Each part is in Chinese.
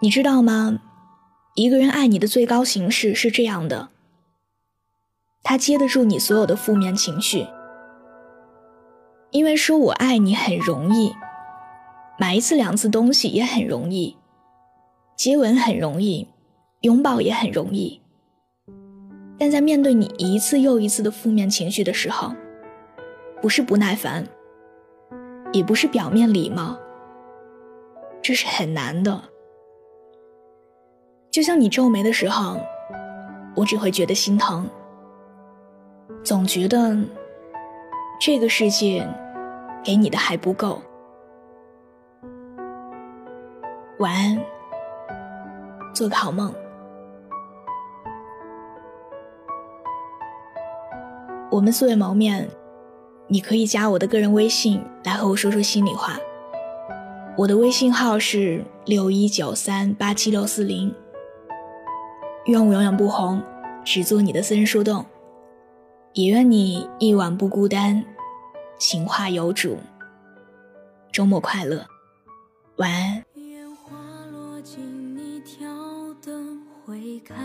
你知道吗？一个人爱你的最高形式是这样的：他接得住你所有的负面情绪，因为说我爱你很容易，买一次两次东西也很容易，接吻很容易，拥抱也很容易。但在面对你一次又一次的负面情绪的时候，不是不耐烦，也不是表面礼貌，这是很难的。就像你皱眉的时候，我只会觉得心疼，总觉得这个世界给你的还不够。晚安，做个好梦。我们素未谋面，你可以加我的个人微信来和我说说心里话。我的微信号是六一九三八七六四零。愿我永远不红，只做你的私人树洞。也愿你一晚不孤单，情话有主。周末快乐，晚安。烟花落尽，你挑灯会看，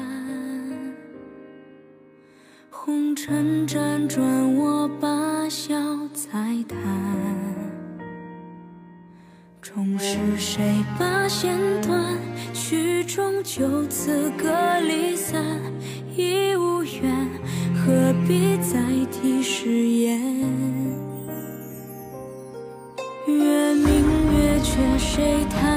红尘辗转，我把笑彩弹。终是谁把弦断？曲终就此各离散，已无缘，何必再提誓言？月明月缺，谁叹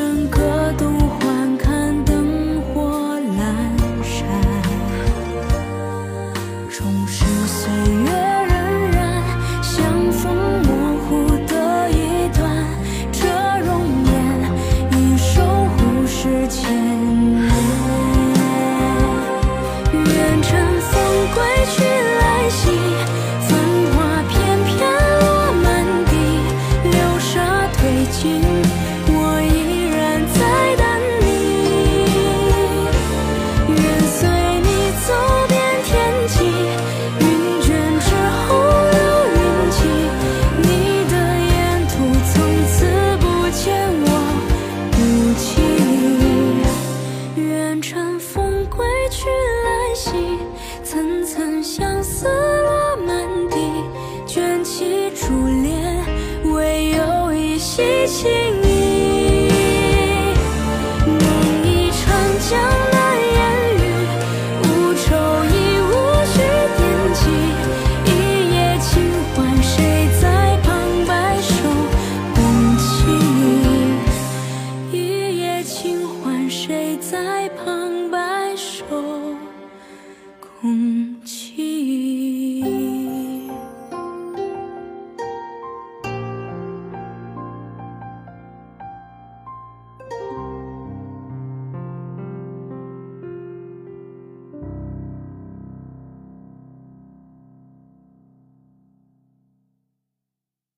千。初恋唯有一袭青衣